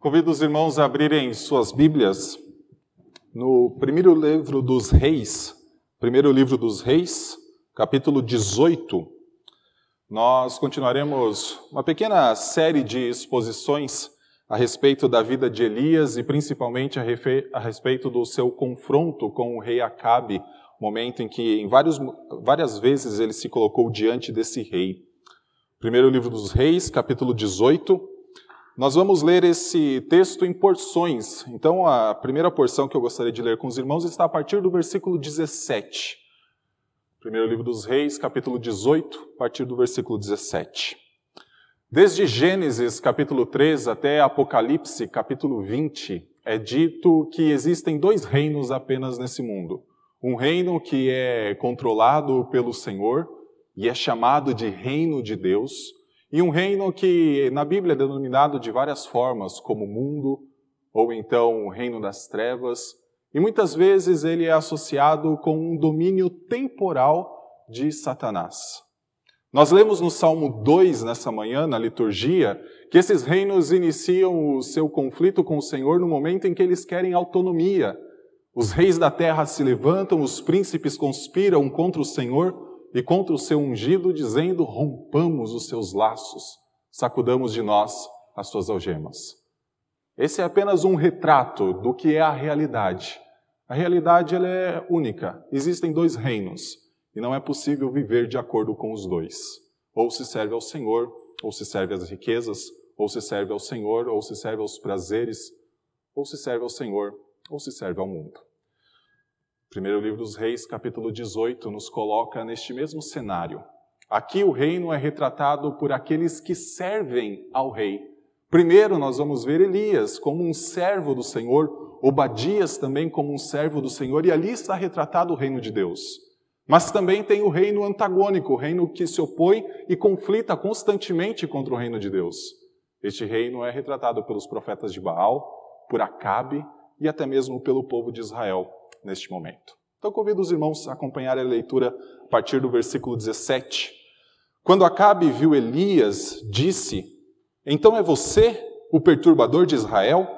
Convido os irmãos a abrirem suas Bíblias no primeiro livro dos Reis, primeiro livro dos Reis, capítulo 18. Nós continuaremos uma pequena série de exposições a respeito da vida de Elias e principalmente a, respeito do seu confronto com o rei Acabe, momento em que em vários, várias vezes ele se colocou diante desse rei. Primeiro livro dos Reis, capítulo 18. Nós vamos ler esse texto em porções. Então, a primeira porção que eu gostaria de ler com os irmãos está a partir do versículo 17. Primeiro livro dos Reis, capítulo 18, a partir do versículo 17. Desde Gênesis, capítulo 3, até Apocalipse, capítulo 20, é dito que existem dois reinos apenas nesse mundo. Um reino que é controlado pelo Senhor e é chamado de Reino de Deus, e um reino que na Bíblia é denominado de várias formas, como mundo, ou então o reino das trevas, e muitas vezes ele é associado com um domínio temporal de Satanás. Nós lemos no Salmo 2 nessa manhã, na liturgia, que esses reinos iniciam o seu conflito com o Senhor no momento em que eles querem autonomia. Os reis da terra se levantam, os príncipes conspiram contra o Senhor e contra o seu ungido, dizendo: rompamos os seus laços, sacudamos de nós as suas algemas. Esse é apenas um retrato do que é a realidade. A realidade ela é única. Existem dois reinos e não é possível viver de acordo com os dois. Ou se serve ao Senhor, ou se serve às riquezas, ou se serve ao Senhor, ou se serve aos prazeres, ou se serve ao Senhor, ou se serve ao mundo. Primeiro livro dos Reis, capítulo 18, nos coloca neste mesmo cenário. Aqui o reino é retratado por aqueles que servem ao rei. Primeiro nós vamos ver Elias como um servo do Senhor, Obadias também como um servo do Senhor, e ali está retratado o reino de Deus. Mas também tem o reino antagônico, o reino que se opõe e conflita constantemente contra o reino de Deus. Este reino é retratado pelos profetas de Baal, por Acabe e até mesmo pelo povo de Israel neste momento. Então convido os irmãos a acompanhar a leitura a partir do versículo 17. Quando Acabe viu Elias, disse: Então é você o perturbador de Israel?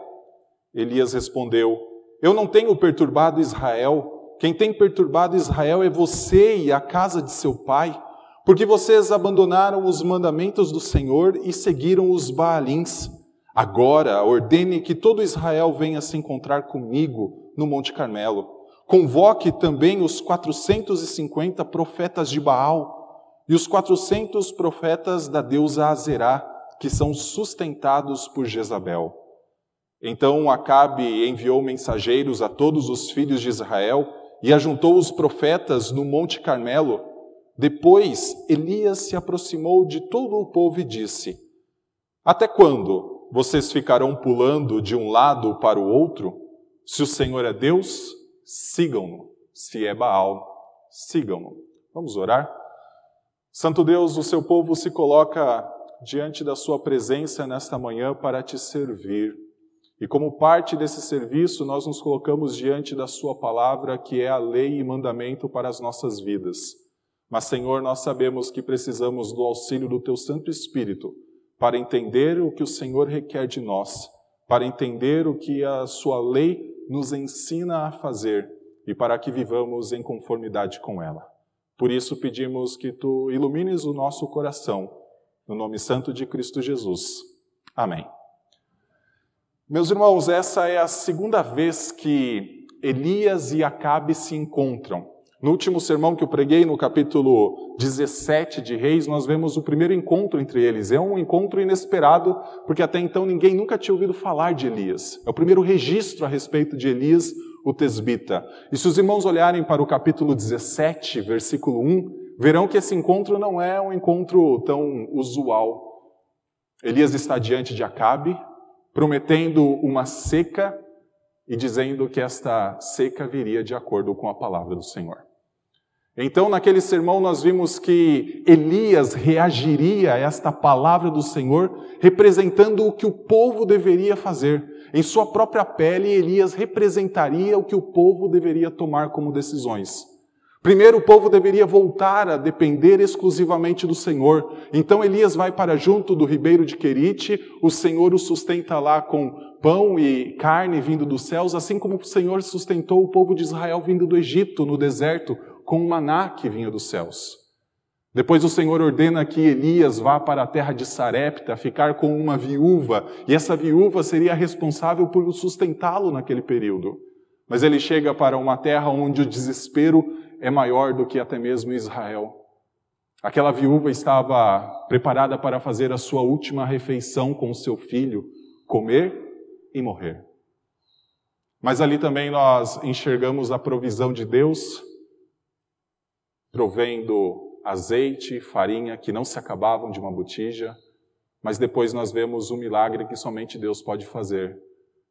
Elias respondeu: Eu não tenho perturbado Israel. Quem tem perturbado Israel é você e a casa de seu pai, porque vocês abandonaram os mandamentos do Senhor e seguiram os Baalins. Agora ordene que todo Israel venha se encontrar comigo no Monte Carmelo. Convoque também os 450 profetas de Baal e os 400 profetas da deusa Azerá, que são sustentados por Jezabel. Então Acabe enviou mensageiros a todos os filhos de Israel e ajuntou os profetas no Monte Carmelo. Depois Elias se aproximou de todo o povo e disse: Até quando vocês ficarão pulando de um lado para o outro? Se o Senhor é Deus, sigam-no. Se é Baal, sigam-no. Vamos orar? Santo Deus, o seu povo se coloca diante da sua presença nesta manhã para te servir. E como parte desse serviço, nós nos colocamos diante da sua palavra, que é a lei e mandamento para as nossas vidas. Mas, Senhor, nós sabemos que precisamos do auxílio do teu Santo Espírito para entender o que o Senhor requer de nós, para entender o que a Sua lei nos ensina a fazer e para que vivamos em conformidade com ela. Por isso pedimos que Tu ilumines o nosso coração, no nome santo de Cristo Jesus. Amém. Meus irmãos, essa é a segunda vez que Elias e Acabe se encontram. No último sermão que eu preguei, no capítulo 17 de Reis, nós vemos o primeiro encontro entre eles. É um encontro inesperado, porque até então ninguém nunca tinha ouvido falar de Elias. É o primeiro registro a respeito de Elias, o tesbita. E se os irmãos olharem para o capítulo 17, versículo 1, verão que esse encontro não é um encontro tão usual. Elias está diante de Acabe, prometendo uma seca e dizendo que esta seca viria de acordo com a palavra do Senhor. Então, naquele sermão, nós vimos que Elias reagiria a esta palavra do Senhor, representando o que o povo deveria fazer. Em sua própria pele, Elias representaria o que o povo deveria tomar como decisões. Primeiro, o povo deveria voltar a depender exclusivamente do Senhor. Então, Elias vai para junto do ribeiro de Querite, o Senhor o sustenta lá com pão e carne vindo dos céus, assim como o Senhor sustentou o povo de Israel vindo do Egito, no deserto, com o maná que vinha dos céus. Depois o Senhor ordena que Elias vá para a terra de Sarepta, ficar com uma viúva, e essa viúva seria responsável por sustentá-lo naquele período. Mas ele chega para uma terra onde o desespero é maior do que até mesmo Israel. Aquela viúva estava preparada para fazer a sua última refeição com seu filho, comer e morrer. Mas ali também nós enxergamos a provisão de Deus, provendo azeite e farinha que não se acabavam de uma botija, mas depois nós vemos o milagre que somente Deus pode fazer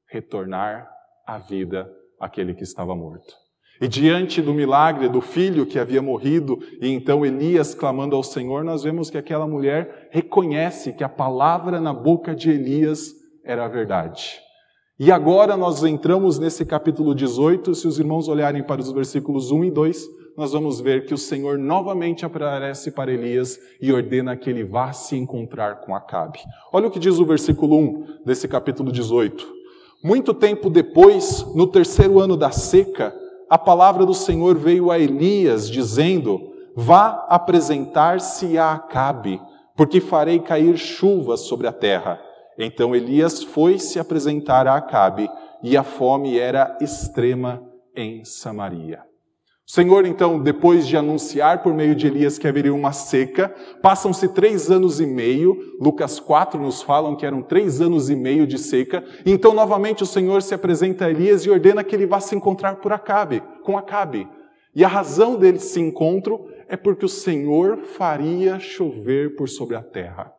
retornar à vida aquele que estava morto. E diante do milagre do filho que havia morrido, e então Elias clamando ao Senhor, nós vemos que aquela mulher reconhece que a palavra na boca de Elias era a verdade. E agora nós entramos nesse capítulo 18, se os irmãos olharem para os versículos 1 e 2, nós vamos ver que o Senhor novamente aparece para Elias e ordena que ele vá se encontrar com Acabe. Olha o que diz o versículo 1 desse capítulo 18. Muito tempo depois, no terceiro ano da seca, a palavra do Senhor veio a Elias, dizendo: Vá apresentar-se a Acabe, porque farei cair chuva sobre a terra. Então Elias foi se apresentar a Acabe, e a fome era extrema em Samaria. O Senhor, então, depois de anunciar por meio de Elias que haveria uma seca, passam-se três anos e meio, Lucas 4 nos falam que eram três anos e meio de seca, então novamente o Senhor se apresenta a Elias e ordena que ele vá se encontrar por Acabe, com Acabe. E a razão desse encontro é porque o Senhor faria chover por sobre a terra.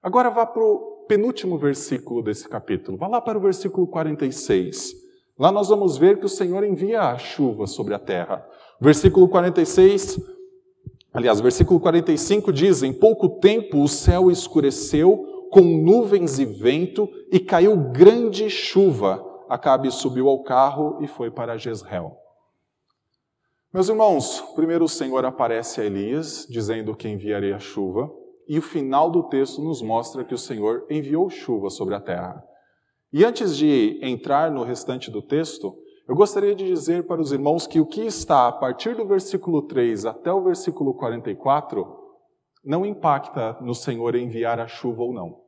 Agora vá para o penúltimo versículo desse capítulo, vá lá para o versículo 46. Lá nós vamos ver que o Senhor envia a chuva sobre a terra. Versículo 46, aliás, versículo 45 diz: Em pouco tempo o céu escureceu com nuvens e vento e caiu grande chuva. Acabe subiu ao carro e foi para Jezreel. Meus irmãos, primeiro o Senhor aparece a Elias, dizendo que enviaria chuva, e o final do texto nos mostra que o Senhor enviou chuva sobre a terra. E antes de entrar no restante do texto, eu gostaria de dizer para os irmãos que o que está a partir do versículo 3 até o versículo 44 não impacta no Senhor enviar a chuva ou não.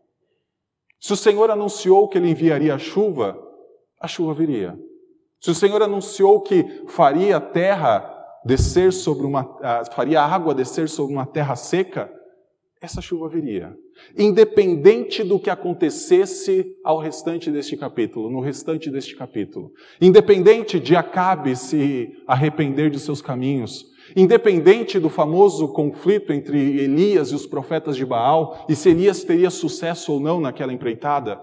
Se o Senhor anunciou que ele enviaria a chuva, a chuva viria. Se o Senhor anunciou que faria a terra descer sobre uma faria a água descer sobre uma terra seca, essa chuva viria. Independente do que acontecesse ao restante deste capítulo, no restante deste capítulo. Independente de Acabe se arrepender de seus caminhos. Independente do famoso conflito entre Elias e os profetas de Baal, e se Elias teria sucesso ou não naquela empreitada.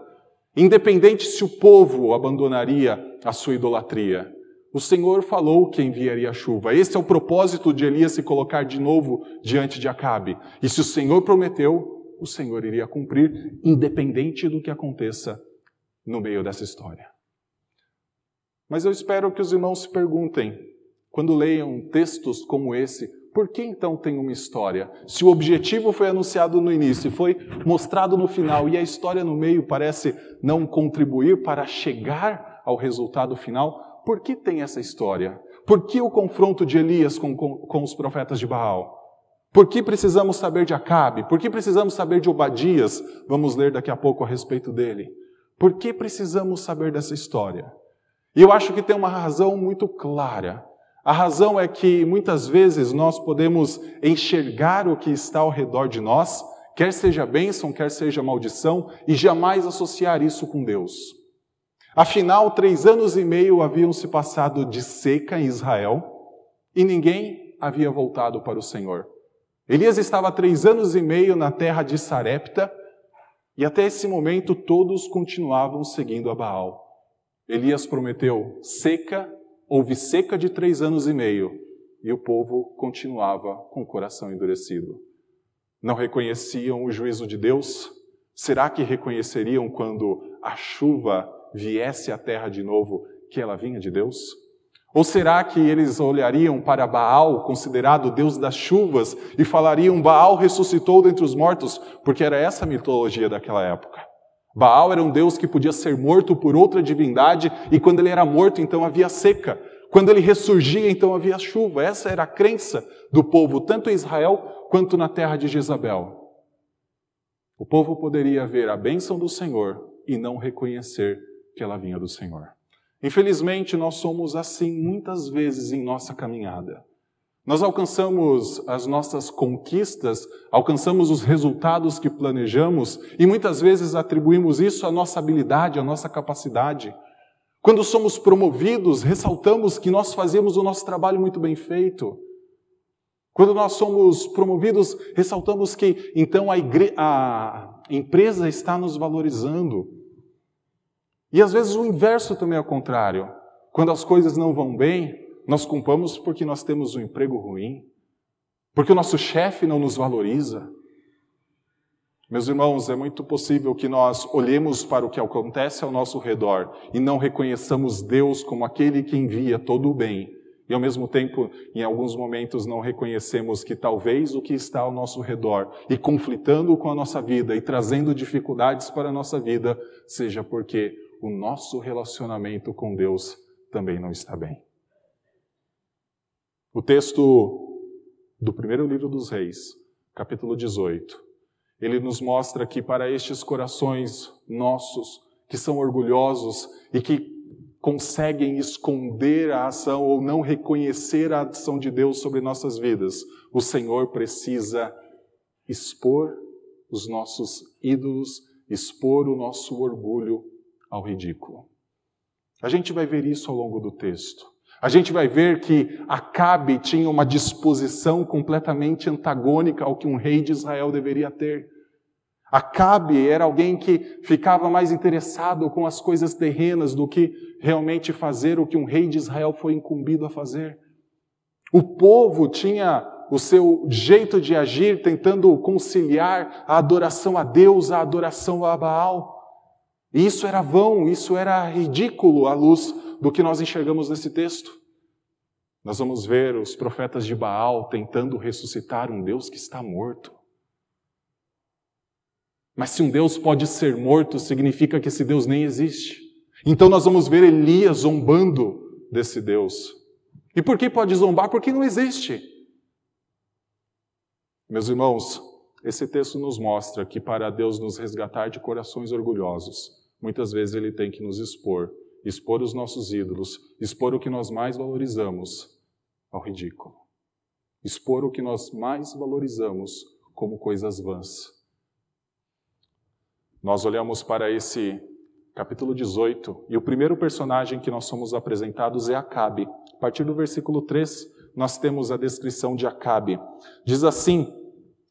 Independente se o povo abandonaria a sua idolatria. O Senhor falou que enviaria a chuva. Esse é o propósito de Elias se colocar de novo diante de Acabe. E se o Senhor prometeu, o Senhor iria cumprir, independente do que aconteça no meio dessa história. Mas eu espero que os irmãos se perguntem, quando leiam textos como esse, por que então tem uma história? Se o objetivo foi anunciado no início foi mostrado no final e a história no meio parece não contribuir para chegar ao resultado final, por que tem essa história? Por que o confronto de Elias com, com, com os profetas de Baal? Por que precisamos saber de Acabe? Por que precisamos saber de Obadias? Vamos ler daqui a pouco a respeito dele. Por que precisamos saber dessa história? E eu acho que tem uma razão muito clara. A razão é que muitas vezes nós podemos enxergar o que está ao redor de nós, quer seja bênção, quer seja maldição, e jamais associar isso com Deus. Afinal, três anos e meio haviam se passado de seca em Israel e ninguém havia voltado para o Senhor. Elias estava três anos e meio na terra de Sarepta e até esse momento todos continuavam seguindo a Baal. Elias prometeu seca, houve seca de três anos e meio e o povo continuava com o coração endurecido. Não reconheciam o juízo de Deus? Será que reconheceriam quando a chuva viesse à terra de novo, que ela vinha de Deus? Ou será que eles olhariam para Baal, considerado Deus das chuvas, e falariam: Baal ressuscitou dentre os mortos, porque era essa a mitologia daquela época? Baal era um deus que podia ser morto por outra divindade, e quando ele era morto, então havia seca. Quando ele ressurgia, então havia chuva. Essa era a crença do povo, tanto em Israel quanto na terra de Jezabel. O povo poderia ver a bênção do Senhor e não reconhecer que ela vinha do Senhor. Infelizmente, nós somos assim muitas vezes em nossa caminhada. Nós alcançamos as nossas conquistas, alcançamos os resultados que planejamos e muitas vezes atribuímos isso à nossa habilidade, à nossa capacidade. Quando somos promovidos, ressaltamos que nós fazemos o nosso trabalho muito bem feito. Quando nós somos promovidos, ressaltamos que então a, a empresa está nos valorizando. E às vezes o inverso também é o contrário. Quando as coisas não vão bem, nós culpamos porque nós temos um emprego ruim, porque o nosso chefe não nos valoriza. Meus irmãos, é muito possível que nós olhemos para o que acontece ao nosso redor e não reconheçamos Deus como aquele que envia todo o bem. E ao mesmo tempo, em alguns momentos, não reconhecemos que talvez o que está ao nosso redor e conflitando com a nossa vida e trazendo dificuldades para a nossa vida seja porque o nosso relacionamento com Deus também não está bem. O texto do primeiro livro dos Reis, capítulo 18, ele nos mostra que para estes corações nossos, que são orgulhosos e que conseguem esconder a ação ou não reconhecer a ação de Deus sobre nossas vidas, o Senhor precisa expor os nossos ídolos, expor o nosso orgulho ao ridículo. A gente vai ver isso ao longo do texto. A gente vai ver que Acabe tinha uma disposição completamente antagônica ao que um rei de Israel deveria ter. Acabe era alguém que ficava mais interessado com as coisas terrenas do que realmente fazer o que um rei de Israel foi incumbido a fazer. O povo tinha o seu jeito de agir tentando conciliar a adoração a Deus, a adoração a Baal. E isso era vão, isso era ridículo à luz do que nós enxergamos nesse texto. Nós vamos ver os profetas de Baal tentando ressuscitar um Deus que está morto. Mas se um Deus pode ser morto, significa que esse Deus nem existe. Então nós vamos ver Elias zombando desse Deus. E por que pode zombar? Porque não existe. Meus irmãos, esse texto nos mostra que para Deus nos resgatar de corações orgulhosos, muitas vezes Ele tem que nos expor expor os nossos ídolos, expor o que nós mais valorizamos ao ridículo, expor o que nós mais valorizamos como coisas vãs. Nós olhamos para esse capítulo 18 e o primeiro personagem que nós somos apresentados é Acabe. A partir do versículo 3, nós temos a descrição de Acabe. Diz assim: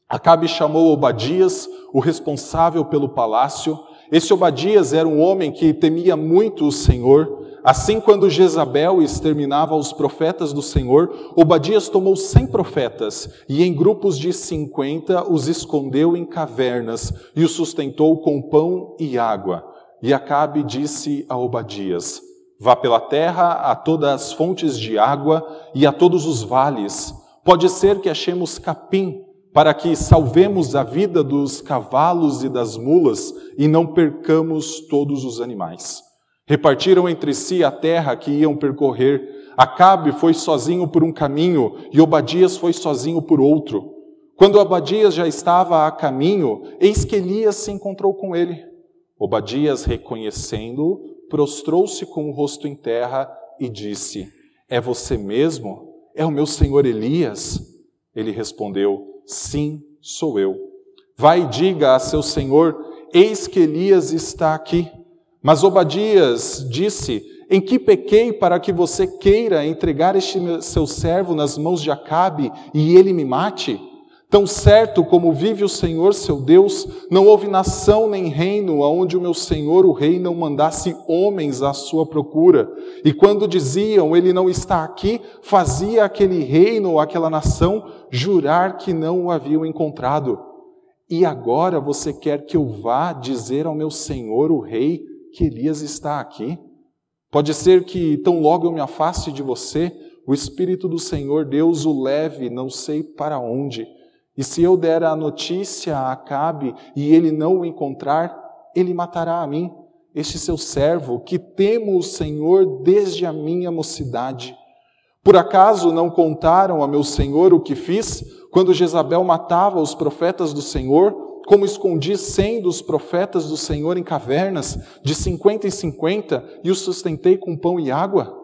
Acabe chamou Obadias, o responsável pelo palácio, esse Obadias era um homem que temia muito o Senhor. Assim, quando Jezabel exterminava os profetas do Senhor, Obadias tomou cem profetas e, em grupos de cinquenta, os escondeu em cavernas e os sustentou com pão e água. E Acabe disse a Obadias: Vá pela terra a todas as fontes de água e a todos os vales. Pode ser que achemos capim para que salvemos a vida dos cavalos e das mulas e não percamos todos os animais. Repartiram entre si a terra que iam percorrer. Acabe foi sozinho por um caminho e Obadias foi sozinho por outro. Quando Obadias já estava a caminho, eis que Elias se encontrou com ele. Obadias, reconhecendo-o, prostrou-se com o rosto em terra e disse: É você mesmo? É o meu senhor Elias? Ele respondeu: Sim, sou eu. Vai e diga a seu senhor: Eis que Elias está aqui. Mas Obadias disse: Em que pequei para que você queira entregar este seu servo nas mãos de Acabe e ele me mate? Tão certo como vive o Senhor seu Deus, não houve nação nem reino aonde o meu Senhor, o rei, não mandasse homens à sua procura. E quando diziam, ele não está aqui, fazia aquele reino ou aquela nação jurar que não o haviam encontrado. E agora você quer que eu vá dizer ao meu Senhor, o rei, que Elias está aqui? Pode ser que tão logo eu me afaste de você, o Espírito do Senhor Deus o leve, não sei para onde e se eu der a notícia a Acabe e ele não o encontrar, ele matará a mim, este seu servo, que temo o Senhor desde a minha mocidade. Por acaso não contaram a meu senhor o que fiz quando Jezabel matava os profetas do Senhor, como escondi cem dos profetas do Senhor em cavernas, de cinquenta em cinquenta, e os sustentei com pão e água?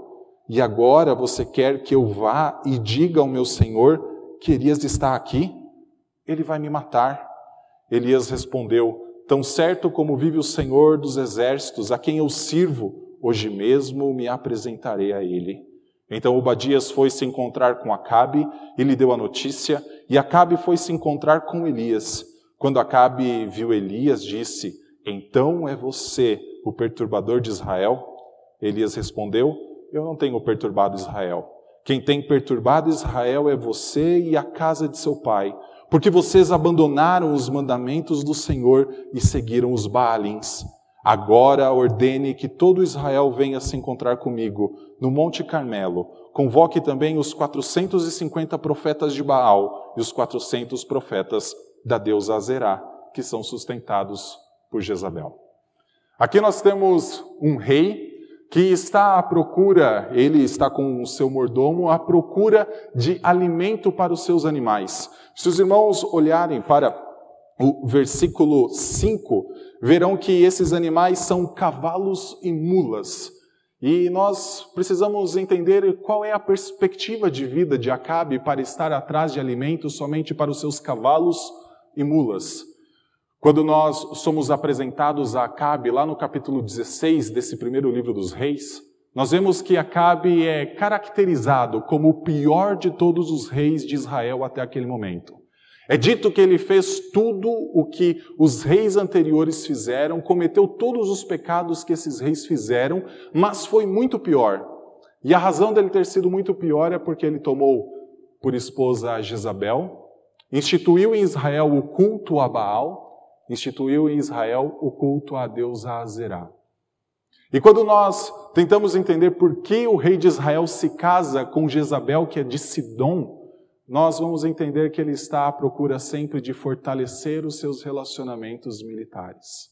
E agora você quer que eu vá e diga ao meu senhor que Elias está aqui? Ele vai me matar. Elias respondeu: Tão certo como vive o Senhor dos exércitos, a quem eu sirvo, hoje mesmo me apresentarei a ele. Então Obadias foi se encontrar com Acabe e lhe deu a notícia, e Acabe foi se encontrar com Elias. Quando Acabe viu Elias, disse: Então é você o perturbador de Israel? Elias respondeu: Eu não tenho perturbado Israel. Quem tem perturbado Israel é você e a casa de seu pai, porque vocês abandonaram os mandamentos do Senhor e seguiram os Baalins. Agora ordene que todo Israel venha se encontrar comigo no Monte Carmelo. Convoque também os 450 profetas de Baal e os 400 profetas da deusa Azerá, que são sustentados por Jezabel. Aqui nós temos um rei que está à procura, ele está com o seu mordomo, à procura de alimento para os seus animais. Se os irmãos olharem para o versículo 5, verão que esses animais são cavalos e mulas. E nós precisamos entender qual é a perspectiva de vida de Acabe para estar atrás de alimentos somente para os seus cavalos e mulas. Quando nós somos apresentados a Acabe, lá no capítulo 16 desse primeiro livro dos reis, nós vemos que Acabe é caracterizado como o pior de todos os reis de Israel até aquele momento. É dito que ele fez tudo o que os reis anteriores fizeram, cometeu todos os pecados que esses reis fizeram, mas foi muito pior. E a razão dele ter sido muito pior é porque ele tomou por esposa a Jezabel, instituiu em Israel o culto a Baal, instituiu em Israel o culto a Deus Azerá. E quando nós tentamos entender por que o rei de Israel se casa com Jezabel, que é de Sidom, nós vamos entender que ele está à procura sempre de fortalecer os seus relacionamentos militares.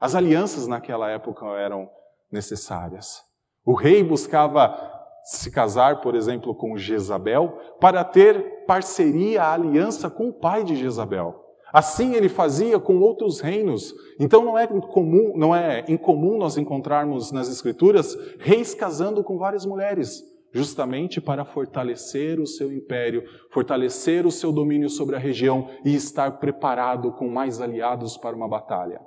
As alianças naquela época eram necessárias. O rei buscava se casar, por exemplo, com Jezabel, para ter parceria, aliança com o pai de Jezabel. Assim ele fazia com outros reinos. Então não é comum, não é incomum nós encontrarmos nas escrituras reis casando com várias mulheres justamente para fortalecer o seu império, fortalecer o seu domínio sobre a região e estar preparado com mais aliados para uma batalha.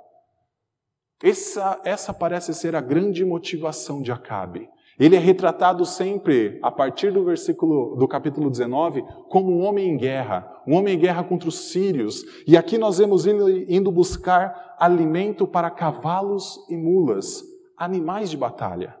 Essa, essa parece ser a grande motivação de Acabe. Ele é retratado sempre, a partir do versículo do capítulo 19, como um homem em guerra, um homem em guerra contra os sírios. E aqui nós vemos indo, indo buscar alimento para cavalos e mulas, animais de batalha.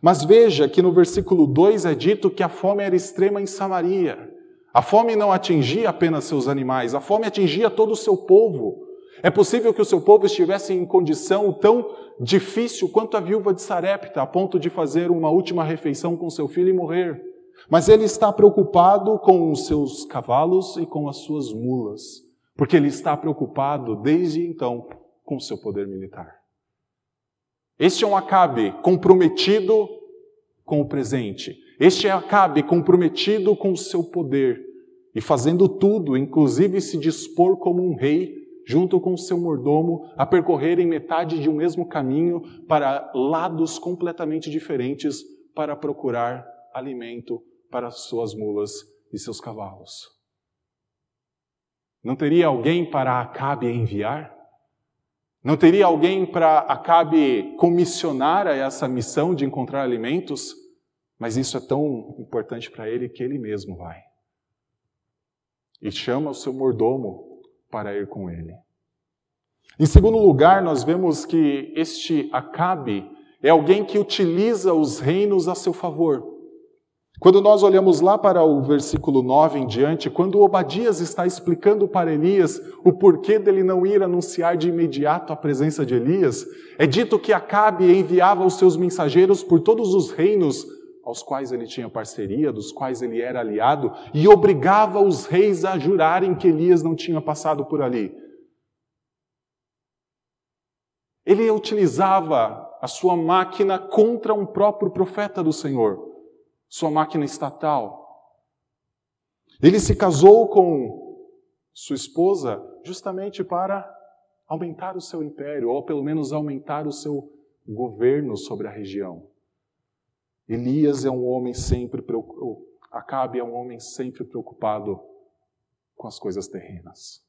Mas veja que no versículo 2 é dito que a fome era extrema em Samaria. A fome não atingia apenas seus animais, a fome atingia todo o seu povo. É possível que o seu povo estivesse em condição tão difícil quanto a viúva de Sarepta, a ponto de fazer uma última refeição com seu filho e morrer. Mas ele está preocupado com os seus cavalos e com as suas mulas, porque ele está preocupado desde então com o seu poder militar. Este é um Acabe comprometido com o presente. Este é Acabe comprometido com o seu poder e fazendo tudo, inclusive se dispor como um rei, junto com seu mordomo, a percorrerem metade de um mesmo caminho para lados completamente diferentes para procurar alimento para suas mulas e seus cavalos. Não teria alguém para Acabe enviar? Não teria alguém para Acabe comissionar a essa missão de encontrar alimentos? Mas isso é tão importante para ele que ele mesmo vai. E chama o seu mordomo para ir com ele. Em segundo lugar, nós vemos que este Acabe é alguém que utiliza os reinos a seu favor. Quando nós olhamos lá para o versículo 9 em diante, quando Obadias está explicando para Elias o porquê dele não ir anunciar de imediato a presença de Elias, é dito que Acabe enviava os seus mensageiros por todos os reinos aos quais ele tinha parceria, dos quais ele era aliado, e obrigava os reis a jurarem que Elias não tinha passado por ali. Ele utilizava a sua máquina contra um próprio profeta do Senhor, sua máquina estatal. Ele se casou com sua esposa justamente para aumentar o seu império, ou pelo menos aumentar o seu governo sobre a região. Elias é um homem sempre preocupado, Acabe é um homem sempre preocupado com as coisas terrenas.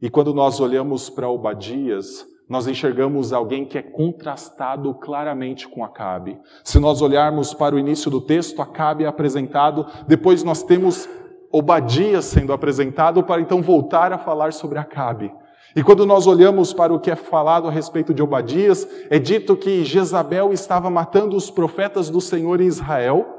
E quando nós olhamos para Obadias, nós enxergamos alguém que é contrastado claramente com Acabe. Se nós olharmos para o início do texto, Acabe é apresentado, depois nós temos Obadias sendo apresentado para então voltar a falar sobre Acabe. E quando nós olhamos para o que é falado a respeito de Obadias, é dito que Jezabel estava matando os profetas do Senhor em Israel.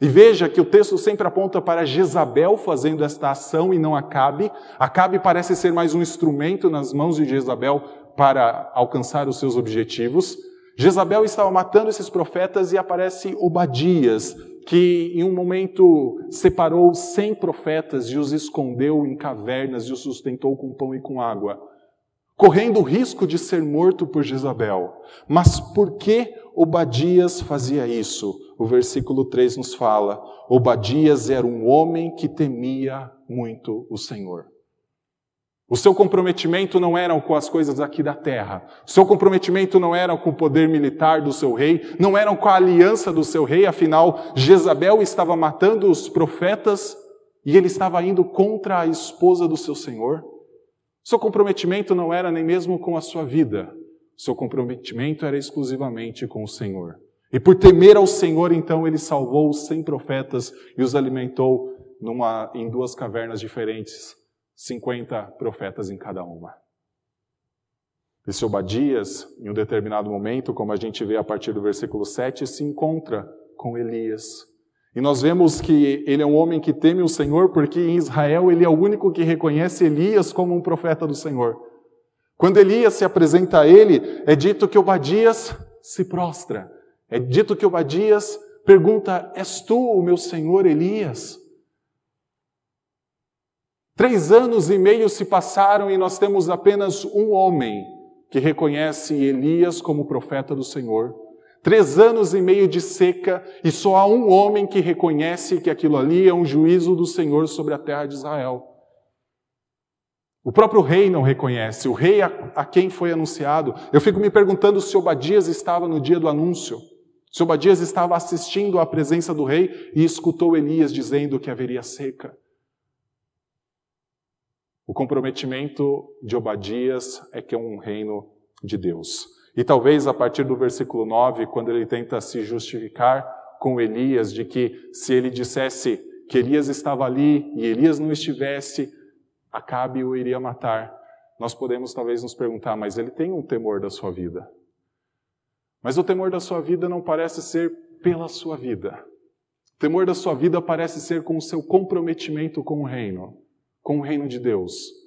E veja que o texto sempre aponta para Jezabel fazendo esta ação e não Acabe. Acabe parece ser mais um instrumento nas mãos de Jezabel para alcançar os seus objetivos. Jezabel estava matando esses profetas e aparece Obadias, que em um momento separou cem profetas e os escondeu em cavernas e os sustentou com pão e com água, correndo o risco de ser morto por Jezabel. Mas por que Obadias fazia isso? O versículo 3 nos fala: Obadias era um homem que temia muito o Senhor. O seu comprometimento não era com as coisas aqui da terra. O seu comprometimento não era com o poder militar do seu rei, não era com a aliança do seu rei, afinal, Jezabel estava matando os profetas e ele estava indo contra a esposa do seu senhor. Seu comprometimento não era nem mesmo com a sua vida. Seu comprometimento era exclusivamente com o Senhor. E por temer ao Senhor, então, ele salvou os cem profetas e os alimentou numa, em duas cavernas diferentes 50 profetas em cada uma. Esse Obadias, em um determinado momento, como a gente vê a partir do versículo 7, se encontra com Elias. E nós vemos que ele é um homem que teme o Senhor, porque em Israel ele é o único que reconhece Elias como um profeta do Senhor. Quando Elias se apresenta a ele, é dito que Obadias se prostra. É dito que Obadias pergunta: És tu o meu senhor Elias? Três anos e meio se passaram e nós temos apenas um homem que reconhece Elias como profeta do Senhor. Três anos e meio de seca e só há um homem que reconhece que aquilo ali é um juízo do Senhor sobre a terra de Israel. O próprio rei não reconhece, o rei a, a quem foi anunciado. Eu fico me perguntando se Obadias estava no dia do anúncio, se Obadias estava assistindo à presença do rei e escutou Elias dizendo que haveria seca. O comprometimento de Obadias é que é um reino de Deus. E talvez a partir do versículo 9, quando ele tenta se justificar com Elias, de que se ele dissesse que Elias estava ali e Elias não estivesse, Acabe o iria matar. Nós podemos talvez nos perguntar, mas ele tem um temor da sua vida. Mas o temor da sua vida não parece ser pela sua vida. O temor da sua vida parece ser com o seu comprometimento com o reino com o reino de Deus.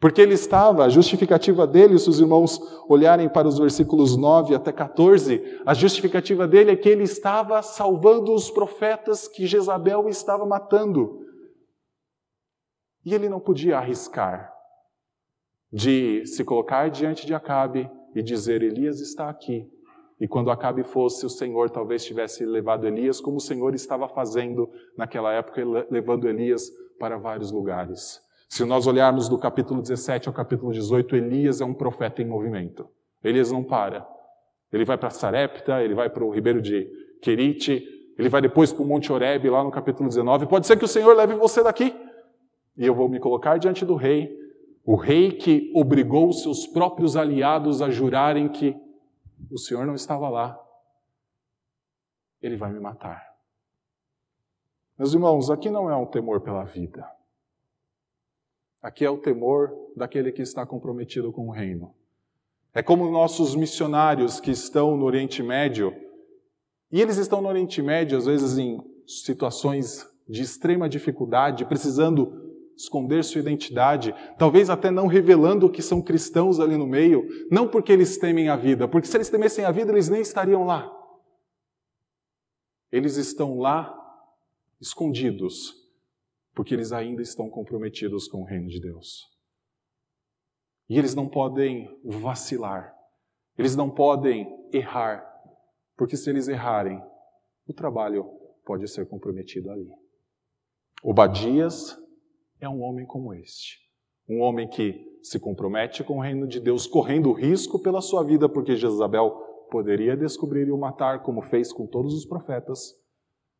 Porque ele estava, a justificativa dele, se os irmãos olharem para os versículos 9 até 14, a justificativa dele é que ele estava salvando os profetas que Jezabel estava matando. E ele não podia arriscar de se colocar diante de Acabe e dizer: Elias está aqui. E quando Acabe fosse, o Senhor talvez tivesse levado Elias, como o Senhor estava fazendo naquela época, levando Elias para vários lugares. Se nós olharmos do capítulo 17 ao capítulo 18, Elias é um profeta em movimento. Elias não para. Ele vai para Sarepta, ele vai para o ribeiro de Querite, ele vai depois para o Monte Oreb, lá no capítulo 19. Pode ser que o Senhor leve você daqui. E eu vou me colocar diante do rei, o rei que obrigou os seus próprios aliados a jurarem que o Senhor não estava lá. Ele vai me matar. Meus irmãos, aqui não é um temor pela vida. Aqui é o temor daquele que está comprometido com o reino. É como nossos missionários que estão no Oriente Médio, e eles estão no Oriente Médio, às vezes em situações de extrema dificuldade, precisando esconder sua identidade, talvez até não revelando que são cristãos ali no meio, não porque eles temem a vida, porque se eles temessem a vida, eles nem estariam lá. Eles estão lá escondidos, porque eles ainda estão comprometidos com o reino de Deus. E eles não podem vacilar. Eles não podem errar, porque se eles errarem, o trabalho pode ser comprometido ali. Obadias é um homem como este. Um homem que se compromete com o reino de Deus, correndo risco pela sua vida, porque Jezabel poderia descobrir e o matar, como fez com todos os profetas,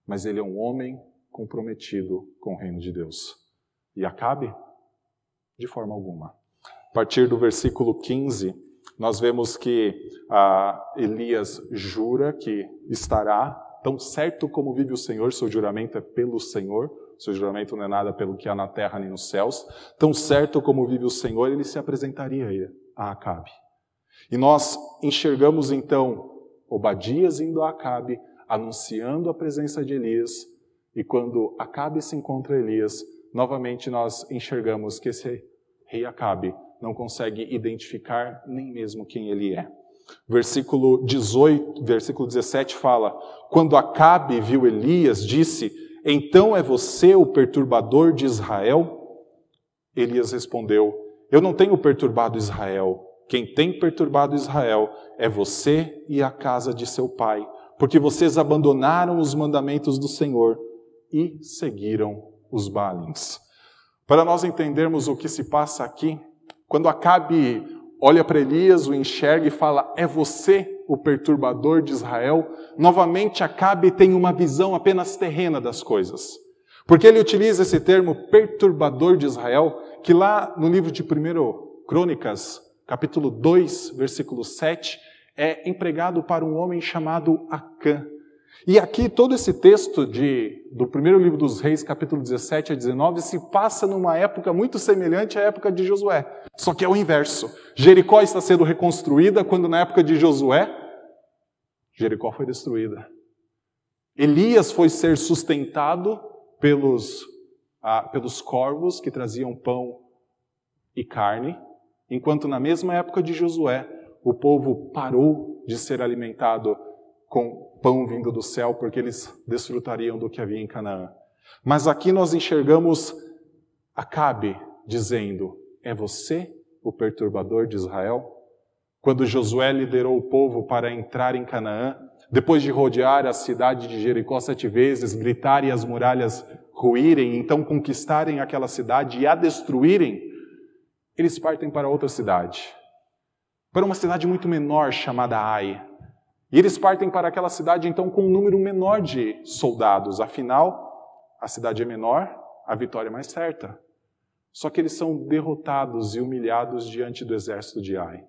mas ele é um homem comprometido com o reino de Deus. E Acabe? De forma alguma. A partir do versículo 15, nós vemos que ah, Elias jura que estará, tão certo como vive o Senhor, seu juramento é pelo Senhor, seu juramento não é nada pelo que há na terra nem nos céus, tão certo como vive o Senhor, ele se apresentaria a Acabe. E nós enxergamos então Obadias indo a Acabe, anunciando a presença de Elias, e quando Acabe se encontra Elias, novamente nós enxergamos que esse rei Acabe não consegue identificar nem mesmo quem ele é. Versículo 18, versículo 17 fala: Quando Acabe viu Elias, disse: então é você o perturbador de Israel? Elias respondeu: Eu não tenho perturbado Israel. Quem tem perturbado Israel é você e a casa de seu pai, porque vocês abandonaram os mandamentos do Senhor e seguiram os Baalins. Para nós entendermos o que se passa aqui, quando Acabe olha para Elias, o enxerga e fala: É você o perturbador de Israel, novamente Acabe tem uma visão apenas terrena das coisas. Porque ele utiliza esse termo perturbador de Israel, que lá no livro de 1 Crônicas, capítulo 2, versículo 7, é empregado para um homem chamado Acã. E aqui todo esse texto de, do primeiro livro dos reis, capítulo 17 a 19, se passa numa época muito semelhante à época de Josué. Só que é o inverso. Jericó está sendo reconstruída quando na época de Josué, Jericó foi destruída. Elias foi ser sustentado pelos, ah, pelos corvos que traziam pão e carne, enquanto na mesma época de Josué, o povo parou de ser alimentado com pão vindo do céu, porque eles desfrutariam do que havia em Canaã. Mas aqui nós enxergamos Acabe dizendo: É você o perturbador de Israel? Quando Josué liderou o povo para entrar em Canaã, depois de rodear a cidade de Jericó sete vezes, gritarem as muralhas ruírem, então conquistarem aquela cidade e a destruírem, eles partem para outra cidade, para uma cidade muito menor chamada Ai. E eles partem para aquela cidade então com um número menor de soldados, afinal, a cidade é menor, a vitória é mais certa. Só que eles são derrotados e humilhados diante do exército de Ai.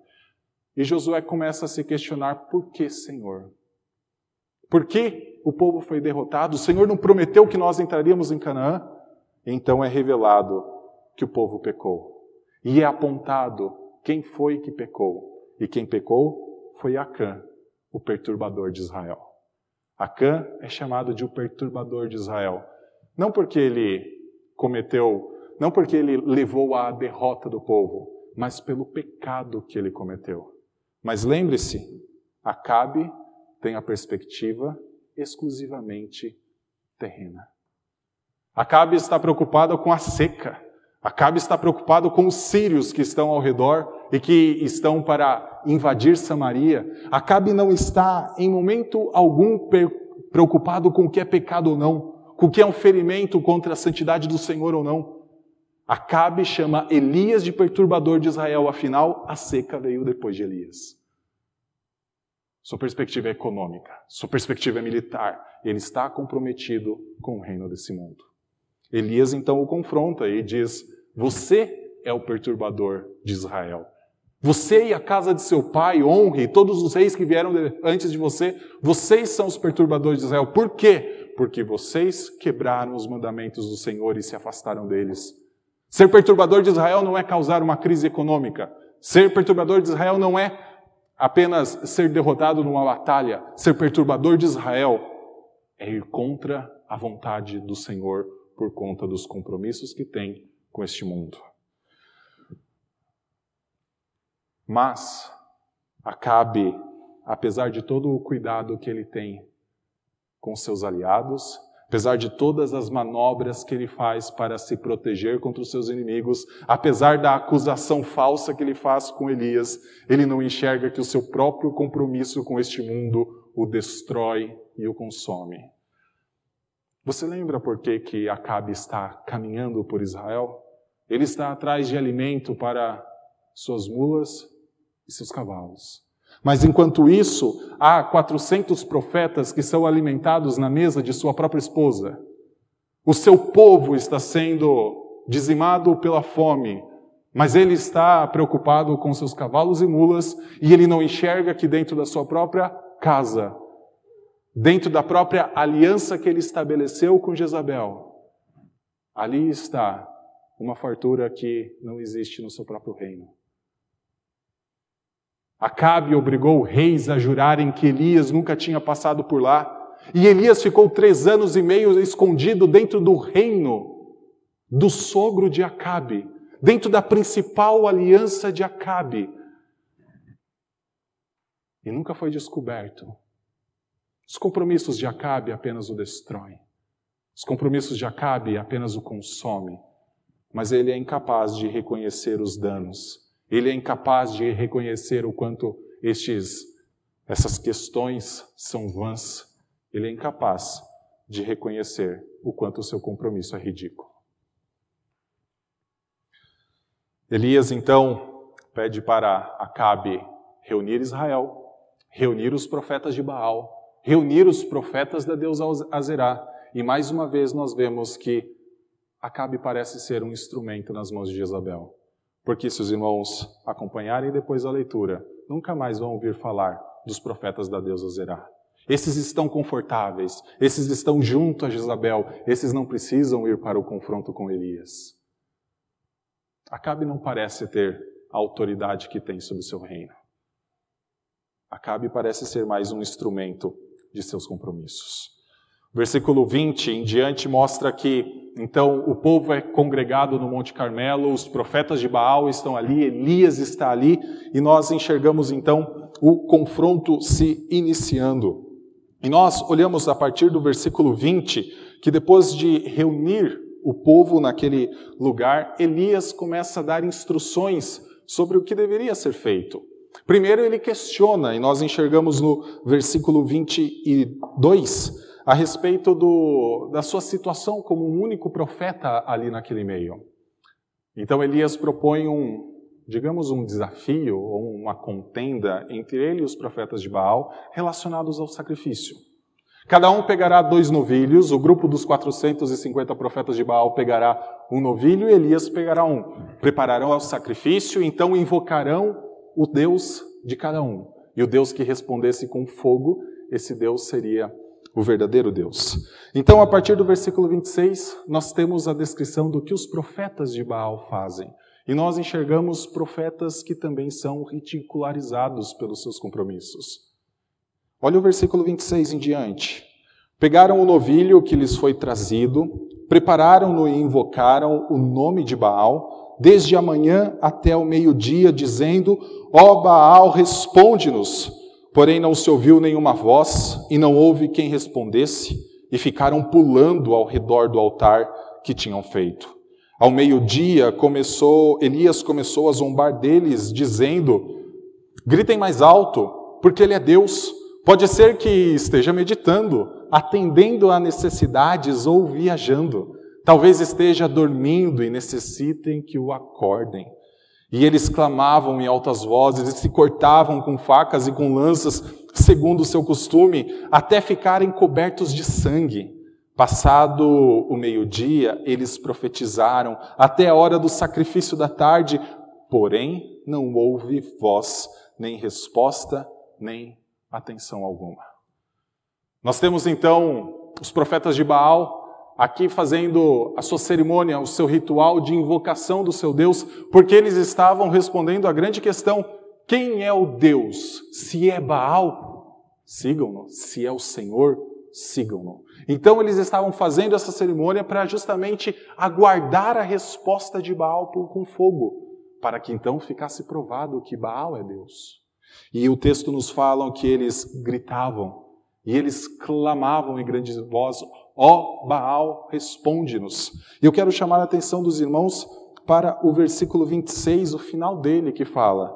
E Josué começa a se questionar: por que, Senhor? Por que o povo foi derrotado? O Senhor não prometeu que nós entraríamos em Canaã? Então é revelado que o povo pecou. E é apontado quem foi que pecou. E quem pecou foi Acã, o perturbador de Israel. Acã é chamado de o perturbador de Israel. Não porque ele cometeu, não porque ele levou à derrota do povo, mas pelo pecado que ele cometeu. Mas lembre-se, Acabe tem a perspectiva exclusivamente terrena. Acabe está preocupado com a seca. Acabe está preocupado com os sírios que estão ao redor e que estão para invadir Samaria. Acabe não está em momento algum preocupado com o que é pecado ou não, com o que é um ferimento contra a santidade do Senhor ou não. Acabe chama Elias de perturbador de Israel, afinal, a seca veio depois de Elias. Sua perspectiva é econômica, sua perspectiva é militar. Ele está comprometido com o reino desse mundo. Elias então o confronta e diz: Você é o perturbador de Israel. Você e a casa de seu pai honre todos os reis que vieram antes de você. Vocês são os perturbadores de Israel. Por quê? Porque vocês quebraram os mandamentos do Senhor e se afastaram deles. Ser perturbador de Israel não é causar uma crise econômica. Ser perturbador de Israel não é apenas ser derrotado numa batalha. Ser perturbador de Israel é ir contra a vontade do Senhor por conta dos compromissos que tem com este mundo. Mas Acabe, apesar de todo o cuidado que ele tem com seus aliados, apesar de todas as manobras que ele faz para se proteger contra os seus inimigos, apesar da acusação falsa que ele faz com Elias, ele não enxerga que o seu próprio compromisso com este mundo o destrói e o consome. Você lembra por que, que Acabe está caminhando por Israel? Ele está atrás de alimento para suas mulas seus cavalos. Mas enquanto isso, há 400 profetas que são alimentados na mesa de sua própria esposa. O seu povo está sendo dizimado pela fome, mas ele está preocupado com seus cavalos e mulas e ele não enxerga que dentro da sua própria casa, dentro da própria aliança que ele estabeleceu com Jezabel, ali está uma fartura que não existe no seu próprio reino. Acabe obrigou reis a jurarem que Elias nunca tinha passado por lá. E Elias ficou três anos e meio escondido dentro do reino do sogro de Acabe, dentro da principal aliança de Acabe. E nunca foi descoberto. Os compromissos de Acabe apenas o destroem. Os compromissos de Acabe apenas o consomem. Mas ele é incapaz de reconhecer os danos ele é incapaz de reconhecer o quanto estes, essas questões são vãs. Ele é incapaz de reconhecer o quanto o seu compromisso é ridículo. Elias então pede para Acabe reunir Israel, reunir os profetas de Baal, reunir os profetas da deusa Azerá. E mais uma vez nós vemos que Acabe parece ser um instrumento nas mãos de Jezabel. Porque se os irmãos acompanharem depois a leitura, nunca mais vão ouvir falar dos profetas da deusa Zerá. Esses estão confortáveis, esses estão junto a Jezabel, esses não precisam ir para o confronto com Elias. Acabe não parece ter a autoridade que tem sobre o seu reino. Acabe parece ser mais um instrumento de seus compromissos. Versículo 20 em diante mostra que então o povo é congregado no Monte Carmelo, os profetas de Baal estão ali, Elias está ali, e nós enxergamos então o confronto se iniciando. E nós olhamos a partir do versículo 20 que depois de reunir o povo naquele lugar, Elias começa a dar instruções sobre o que deveria ser feito. Primeiro ele questiona, e nós enxergamos no versículo 22, a respeito do, da sua situação como um único profeta ali naquele meio. Então Elias propõe um, digamos, um desafio ou uma contenda entre ele e os profetas de Baal relacionados ao sacrifício. Cada um pegará dois novilhos, o grupo dos 450 profetas de Baal pegará um novilho e Elias pegará um. Prepararão o sacrifício, então invocarão o Deus de cada um. E o Deus que respondesse com fogo, esse Deus seria o verdadeiro Deus. Então, a partir do versículo 26, nós temos a descrição do que os profetas de Baal fazem. E nós enxergamos profetas que também são ridicularizados pelos seus compromissos. Olha o versículo 26 em diante. Pegaram o novilho que lhes foi trazido, prepararam-no e invocaram o nome de Baal, desde a manhã até o meio-dia, dizendo: Ó Baal, responde-nos. Porém, não se ouviu nenhuma voz e não houve quem respondesse, e ficaram pulando ao redor do altar que tinham feito. Ao meio-dia, começou Elias começou a zombar deles, dizendo: Gritem mais alto, porque ele é Deus. Pode ser que esteja meditando, atendendo a necessidades ou viajando. Talvez esteja dormindo e necessitem que o acordem. E eles clamavam em altas vozes e se cortavam com facas e com lanças, segundo o seu costume, até ficarem cobertos de sangue. Passado o meio-dia, eles profetizaram até a hora do sacrifício da tarde, porém não houve voz, nem resposta, nem atenção alguma. Nós temos então os profetas de Baal aqui fazendo a sua cerimônia, o seu ritual de invocação do seu Deus, porque eles estavam respondendo à grande questão: quem é o Deus? Se é Baal, sigam-no. Se é o Senhor, sigam-no. Então eles estavam fazendo essa cerimônia para justamente aguardar a resposta de Baal com fogo, para que então ficasse provado que Baal é Deus. E o texto nos fala que eles gritavam e eles clamavam em grande voz: Ó Baal, responde-nos. E eu quero chamar a atenção dos irmãos para o versículo 26, o final dele, que fala: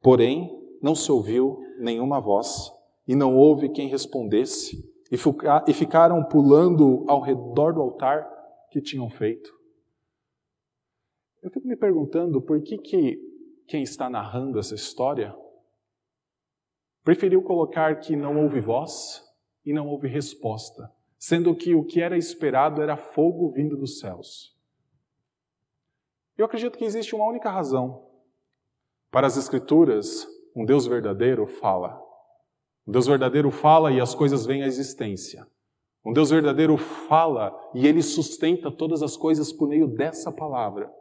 Porém, não se ouviu nenhuma voz, e não houve quem respondesse, e ficaram pulando ao redor do altar que tinham feito. Eu fico me perguntando por que, que quem está narrando essa história preferiu colocar que não houve voz e não houve resposta, sendo que o que era esperado era fogo vindo dos céus. Eu acredito que existe uma única razão. Para as Escrituras, um Deus verdadeiro fala. Um Deus verdadeiro fala e as coisas vêm à existência. Um Deus verdadeiro fala e ele sustenta todas as coisas por meio dessa palavra.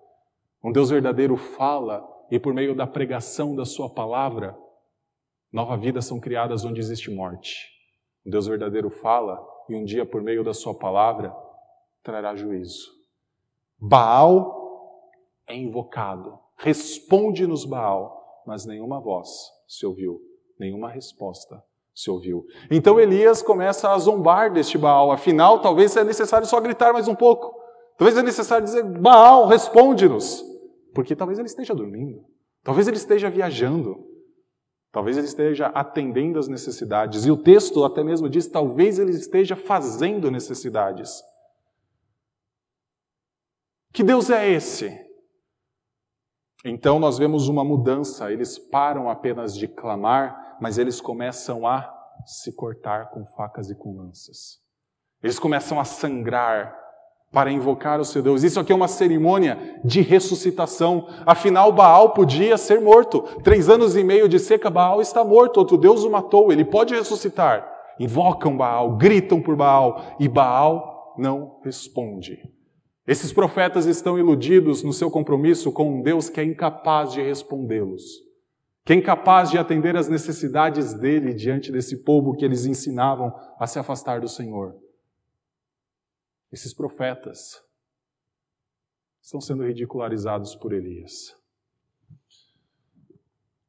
Um Deus verdadeiro fala e por meio da pregação da sua palavra, nova vida são criadas onde existe morte. Um Deus verdadeiro fala e um dia por meio da sua palavra trará juízo. Baal é invocado. Responde-nos Baal, mas nenhuma voz se ouviu, nenhuma resposta se ouviu. Então Elias começa a zombar deste Baal. Afinal, talvez seja necessário só gritar mais um pouco. Talvez é necessário dizer: Baal, responde-nos. Porque talvez ele esteja dormindo, talvez ele esteja viajando, talvez ele esteja atendendo às necessidades. E o texto até mesmo diz: talvez ele esteja fazendo necessidades. Que Deus é esse? Então nós vemos uma mudança, eles param apenas de clamar, mas eles começam a se cortar com facas e com lanças. Eles começam a sangrar, para invocar o seu Deus. Isso aqui é uma cerimônia de ressuscitação. Afinal, Baal podia ser morto. Três anos e meio de seca, Baal está morto. Outro Deus o matou. Ele pode ressuscitar. Invocam Baal, gritam por Baal e Baal não responde. Esses profetas estão iludidos no seu compromisso com um Deus que é incapaz de respondê-los, que é incapaz de atender às necessidades dele diante desse povo que eles ensinavam a se afastar do Senhor. Esses profetas estão sendo ridicularizados por Elias.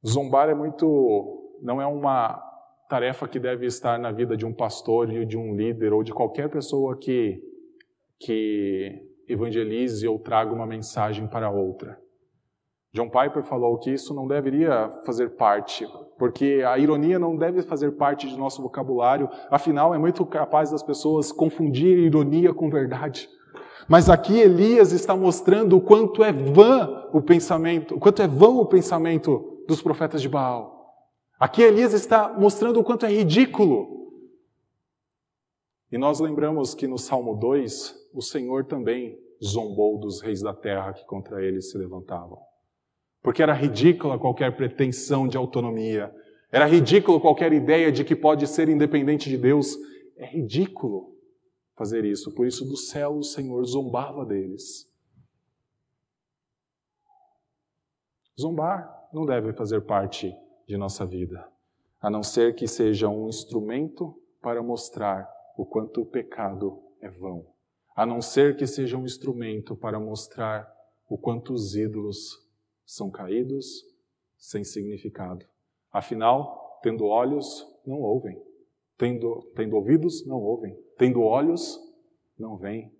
Zombar é muito. não é uma tarefa que deve estar na vida de um pastor, de um líder ou de qualquer pessoa que, que evangelize ou traga uma mensagem para outra. John Piper falou que isso não deveria fazer parte, porque a ironia não deve fazer parte de nosso vocabulário, afinal é muito capaz das pessoas confundir ironia com verdade. Mas aqui Elias está mostrando o quanto é vã o pensamento, o quanto é vão o pensamento dos profetas de Baal. Aqui Elias está mostrando o quanto é ridículo. E nós lembramos que no Salmo 2, o Senhor também zombou dos reis da terra que contra ele se levantavam porque era ridícula qualquer pretensão de autonomia, era ridículo qualquer ideia de que pode ser independente de Deus. É ridículo fazer isso, por isso do céu o Senhor zombava deles. Zombar não deve fazer parte de nossa vida, a não ser que seja um instrumento para mostrar o quanto o pecado é vão, a não ser que seja um instrumento para mostrar o quanto os ídolos são caídos sem significado. Afinal, tendo olhos, não ouvem. Tendo, tendo ouvidos, não ouvem. Tendo olhos, não veem.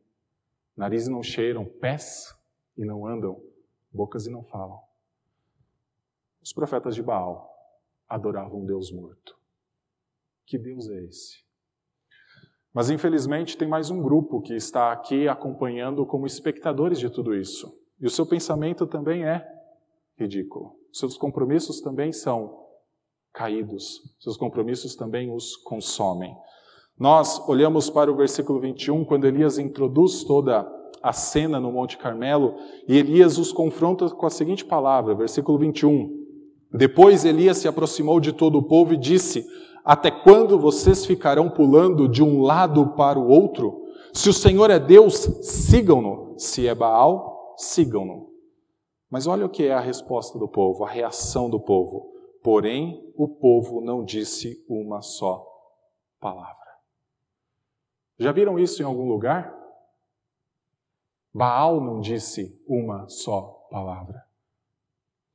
Narizes não cheiram, pés e não andam, bocas e não falam. Os profetas de Baal adoravam Deus morto. Que Deus é esse? Mas infelizmente tem mais um grupo que está aqui acompanhando como espectadores de tudo isso. E o seu pensamento também é: ridículo. Seus compromissos também são caídos, seus compromissos também os consomem. Nós olhamos para o versículo 21, quando Elias introduz toda a cena no Monte Carmelo, e Elias os confronta com a seguinte palavra, versículo 21. Depois Elias se aproximou de todo o povo e disse: Até quando vocês ficarão pulando de um lado para o outro? Se o Senhor é Deus, sigam-no. Se é Baal, sigam-no. Mas olha o que é a resposta do povo, a reação do povo. Porém, o povo não disse uma só palavra. Já viram isso em algum lugar? Baal não disse uma só palavra.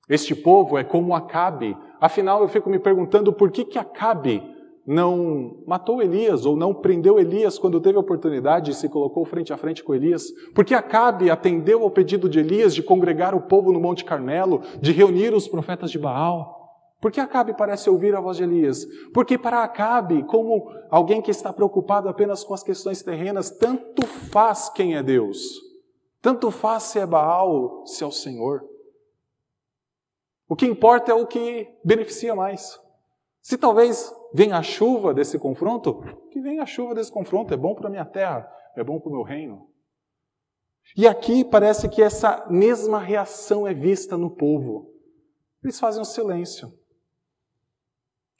Este povo é como Acabe. Afinal, eu fico me perguntando por que, que Acabe não matou Elias ou não prendeu Elias quando teve a oportunidade e se colocou frente a frente com Elias? Por que Acabe atendeu ao pedido de Elias de congregar o povo no Monte Carmelo, de reunir os profetas de Baal? Por que Acabe parece ouvir a voz de Elias? Porque para Acabe, como alguém que está preocupado apenas com as questões terrenas, tanto faz quem é Deus. Tanto faz se é Baal, se é o Senhor. O que importa é o que beneficia mais. Se talvez venha a chuva desse confronto, que venha a chuva desse confronto, é bom para a minha terra, é bom para o meu reino. E aqui parece que essa mesma reação é vista no povo. Eles fazem um silêncio.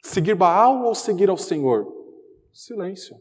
Seguir Baal ou seguir ao Senhor? Silêncio.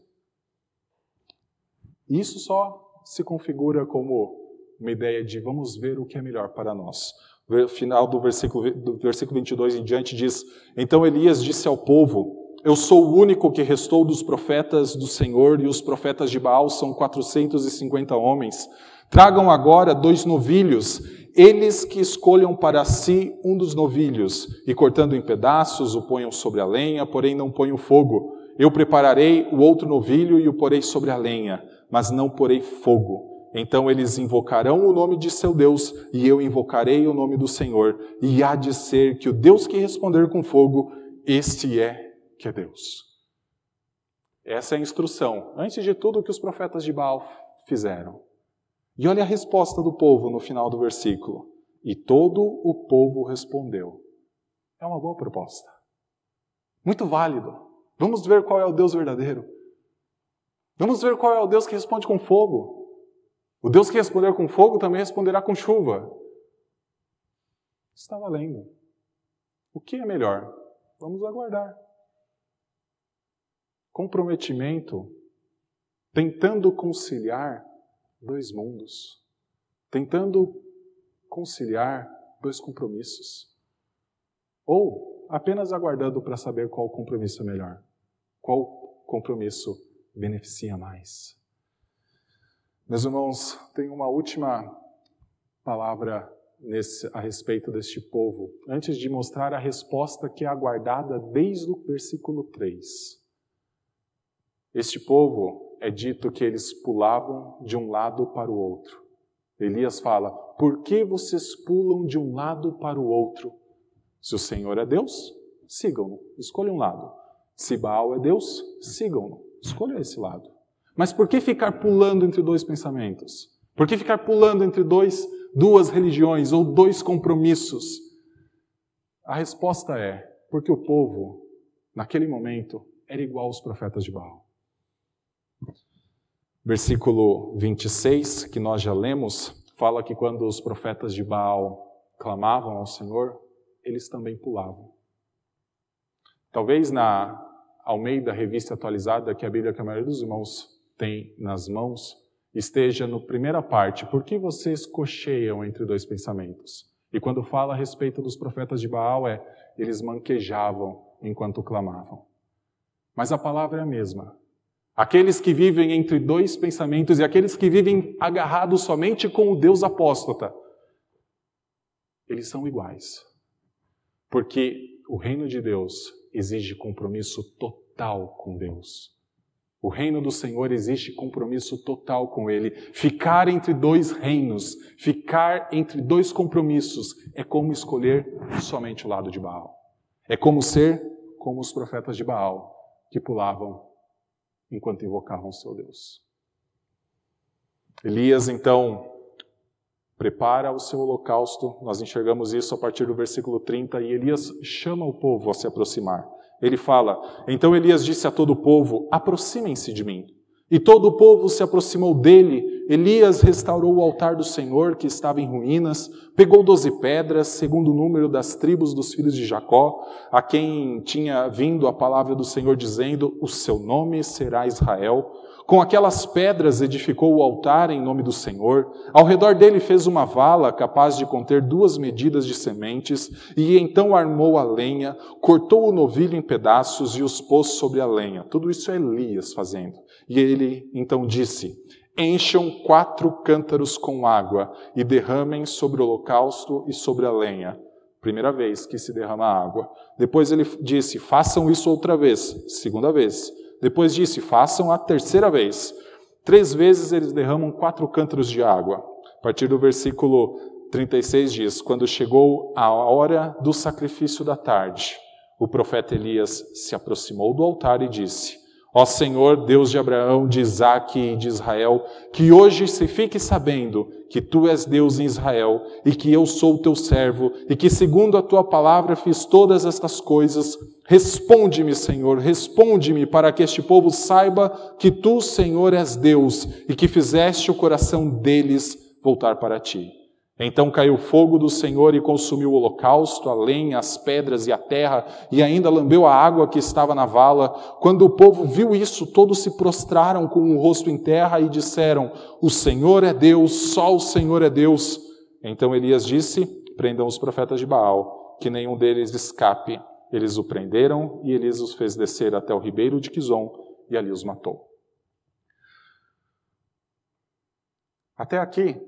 Isso só se configura como uma ideia de vamos ver o que é melhor para nós. O final do versículo, do versículo 22 em diante diz: Então Elias disse ao povo: Eu sou o único que restou dos profetas do Senhor, e os profetas de Baal são 450 homens. Tragam agora dois novilhos, eles que escolham para si um dos novilhos, e cortando em pedaços, o ponham sobre a lenha, porém não ponham fogo. Eu prepararei o outro novilho e o porei sobre a lenha, mas não porei fogo. Então eles invocarão o nome de seu Deus, e eu invocarei o nome do Senhor, e há de ser que o Deus que responder com fogo, este é que é Deus. Essa é a instrução, antes de tudo, que os profetas de Baal fizeram. E olha a resposta do povo no final do versículo. E todo o povo respondeu. É uma boa proposta. Muito válido. Vamos ver qual é o Deus verdadeiro. Vamos ver qual é o Deus que responde com fogo. O Deus que responder com fogo também responderá com chuva. Está valendo. O que é melhor? Vamos aguardar. Comprometimento, tentando conciliar dois mundos, tentando conciliar dois compromissos. Ou apenas aguardando para saber qual compromisso é melhor, qual compromisso beneficia mais. Meus irmãos, tenho uma última palavra nesse, a respeito deste povo, antes de mostrar a resposta que é aguardada desde o versículo 3. Este povo é dito que eles pulavam de um lado para o outro. Elias fala: Por que vocês pulam de um lado para o outro? Se o Senhor é Deus, sigam-no, escolham um lado. Se Baal é Deus, sigam-no, escolham esse lado. Mas por que ficar pulando entre dois pensamentos? Por que ficar pulando entre dois, duas religiões ou dois compromissos? A resposta é porque o povo, naquele momento, era igual aos profetas de Baal. Versículo 26, que nós já lemos, fala que quando os profetas de Baal clamavam ao Senhor, eles também pulavam. Talvez na Almeida Revista Atualizada, que é a Bíblia que a maioria dos irmãos tem nas mãos esteja na primeira parte. Por que vocês cocheiam entre dois pensamentos? E quando fala a respeito dos profetas de Baal, é eles manquejavam enquanto clamavam. Mas a palavra é a mesma. Aqueles que vivem entre dois pensamentos e aqueles que vivem agarrados somente com o Deus apóstata, eles são iguais. Porque o reino de Deus exige compromisso total com Deus. O reino do Senhor existe compromisso total com Ele. Ficar entre dois reinos, ficar entre dois compromissos, é como escolher somente o lado de Baal. É como ser como os profetas de Baal, que pulavam enquanto invocavam seu Deus. Elias, então, prepara o seu holocausto. Nós enxergamos isso a partir do versículo 30, e Elias chama o povo a se aproximar. Ele fala: Então Elias disse a todo o povo: Aproximem-se de mim. E todo o povo se aproximou dele. Elias restaurou o altar do Senhor, que estava em ruínas, pegou doze pedras, segundo o número das tribos dos filhos de Jacó, a quem tinha vindo a palavra do Senhor dizendo: O seu nome será Israel. Com aquelas pedras edificou o altar em nome do Senhor. Ao redor dele fez uma vala capaz de conter duas medidas de sementes, e então armou a lenha, cortou o novilho em pedaços e os pôs sobre a lenha. Tudo isso é Elias fazendo. E ele então disse: Encham quatro cântaros com água e derramem sobre o holocausto e sobre a lenha. Primeira vez que se derrama água. Depois ele disse: façam isso outra vez. Segunda vez. Depois disse: façam a terceira vez. Três vezes eles derramam quatro cântaros de água. A partir do versículo 36 diz: Quando chegou a hora do sacrifício da tarde, o profeta Elias se aproximou do altar e disse: Ó Senhor, Deus de Abraão, de Isaque e de Israel, que hoje se fique sabendo que tu és Deus em Israel e que eu sou teu servo e que, segundo a tua palavra, fiz todas estas coisas. Responde-me, Senhor, responde-me, para que este povo saiba que tu, Senhor, és Deus e que fizeste o coração deles voltar para ti. Então caiu fogo do Senhor e consumiu o holocausto, a lenha, as pedras e a terra, e ainda lambeu a água que estava na vala. Quando o povo viu isso, todos se prostraram com o rosto em terra e disseram: O Senhor é Deus, só o Senhor é Deus. Então Elias disse: Prendam os profetas de Baal, que nenhum deles escape. Eles o prenderam e Elias os fez descer até o ribeiro de Quizon e ali os matou. Até aqui,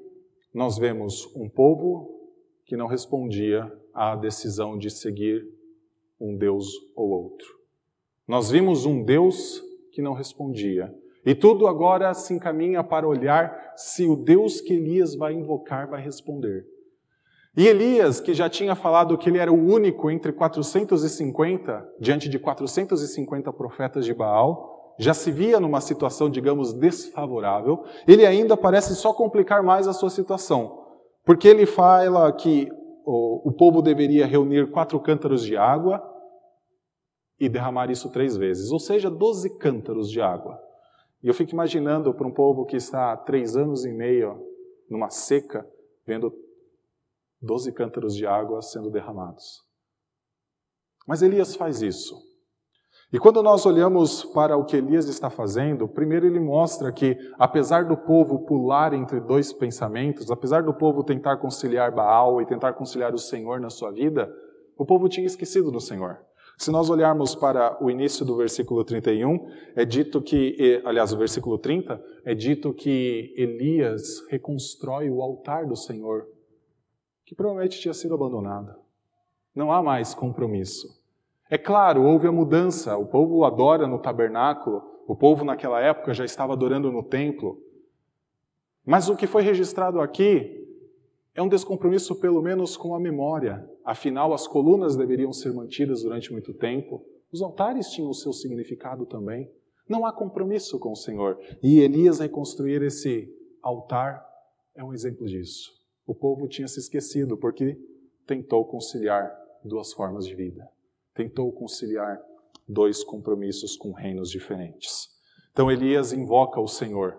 nós vemos um povo que não respondia à decisão de seguir um Deus ou outro. Nós vimos um Deus que não respondia. E tudo agora se encaminha para olhar se o Deus que Elias vai invocar vai responder. E Elias, que já tinha falado que ele era o único entre 450, diante de 450 profetas de Baal, já se via numa situação, digamos, desfavorável, ele ainda parece só complicar mais a sua situação. Porque ele fala que o, o povo deveria reunir quatro cântaros de água e derramar isso três vezes, ou seja, doze cântaros de água. E eu fico imaginando para um povo que está há três anos e meio numa seca, vendo doze cântaros de água sendo derramados. Mas Elias faz isso. E quando nós olhamos para o que Elias está fazendo, primeiro ele mostra que, apesar do povo pular entre dois pensamentos, apesar do povo tentar conciliar Baal e tentar conciliar o Senhor na sua vida, o povo tinha esquecido do Senhor. Se nós olharmos para o início do versículo 31, é dito que, aliás, o versículo 30, é dito que Elias reconstrói o altar do Senhor, que provavelmente tinha sido abandonado. Não há mais compromisso. É claro, houve a mudança, o povo adora no tabernáculo, o povo naquela época já estava adorando no templo. Mas o que foi registrado aqui é um descompromisso, pelo menos, com a memória. Afinal, as colunas deveriam ser mantidas durante muito tempo, os altares tinham o seu significado também. Não há compromisso com o Senhor. E Elias reconstruir esse altar é um exemplo disso. O povo tinha se esquecido porque tentou conciliar duas formas de vida tentou conciliar dois compromissos com reinos diferentes. Então Elias invoca o Senhor.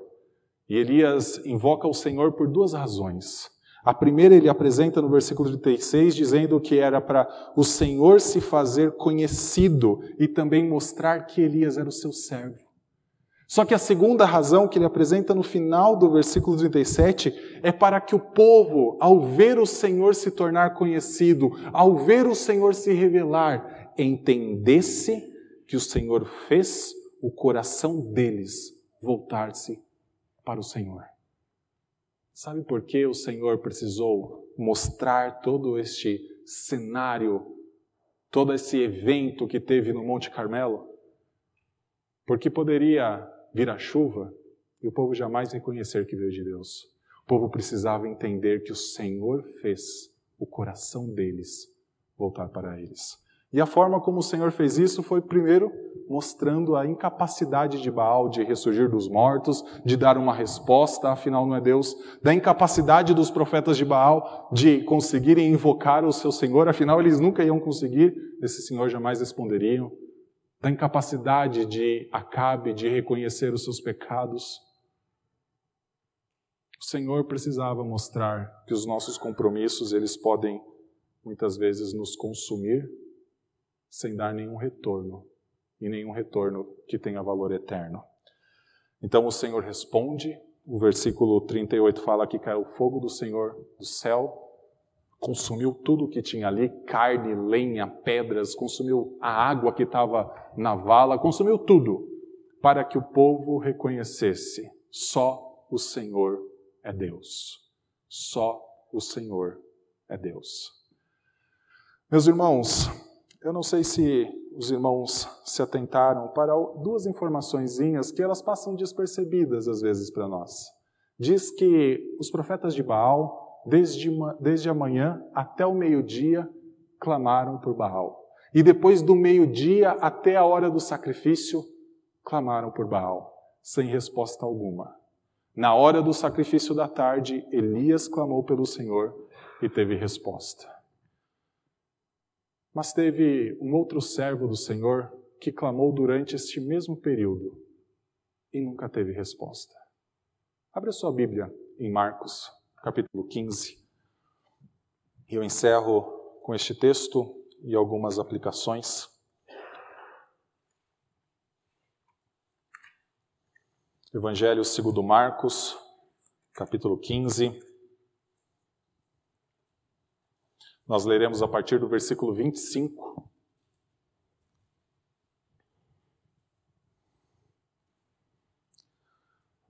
E Elias invoca o Senhor por duas razões. A primeira ele apresenta no versículo 36, dizendo que era para o Senhor se fazer conhecido e também mostrar que Elias era o seu servo. Só que a segunda razão que ele apresenta no final do versículo 37 é para que o povo, ao ver o Senhor se tornar conhecido, ao ver o Senhor se revelar, entendesse que o Senhor fez o coração deles voltar-se para o Senhor. Sabe por que o Senhor precisou mostrar todo este cenário, todo esse evento que teve no Monte Carmelo? Porque poderia vir a chuva e o povo jamais reconhecer que veio de Deus. O povo precisava entender que o Senhor fez o coração deles voltar para eles. E a forma como o Senhor fez isso foi, primeiro, mostrando a incapacidade de Baal de ressurgir dos mortos, de dar uma resposta, afinal não é Deus, da incapacidade dos profetas de Baal de conseguirem invocar o seu Senhor, afinal eles nunca iam conseguir, esse Senhor jamais responderiam, da incapacidade de Acabe de reconhecer os seus pecados. O Senhor precisava mostrar que os nossos compromissos, eles podem muitas vezes nos consumir sem dar nenhum retorno, e nenhum retorno que tenha valor eterno. Então o Senhor responde, o versículo 38 fala que caiu o fogo do Senhor do céu, consumiu tudo que tinha ali, carne, lenha, pedras, consumiu a água que estava na vala, consumiu tudo, para que o povo reconhecesse: só o Senhor é Deus. Só o Senhor é Deus. Meus irmãos, eu não sei se os irmãos se atentaram para duas informaçõezinhas que elas passam despercebidas às vezes para nós. Diz que os profetas de Baal, desde, desde a manhã até o meio-dia, clamaram por Baal. E depois do meio-dia até a hora do sacrifício, clamaram por Baal, sem resposta alguma. Na hora do sacrifício da tarde, Elias clamou pelo Senhor e teve resposta. Mas teve um outro servo do Senhor que clamou durante este mesmo período e nunca teve resposta. Abra sua Bíblia em Marcos, capítulo 15. E eu encerro com este texto e algumas aplicações. Evangelho segundo Marcos, capítulo 15. Nós leremos a partir do versículo 25.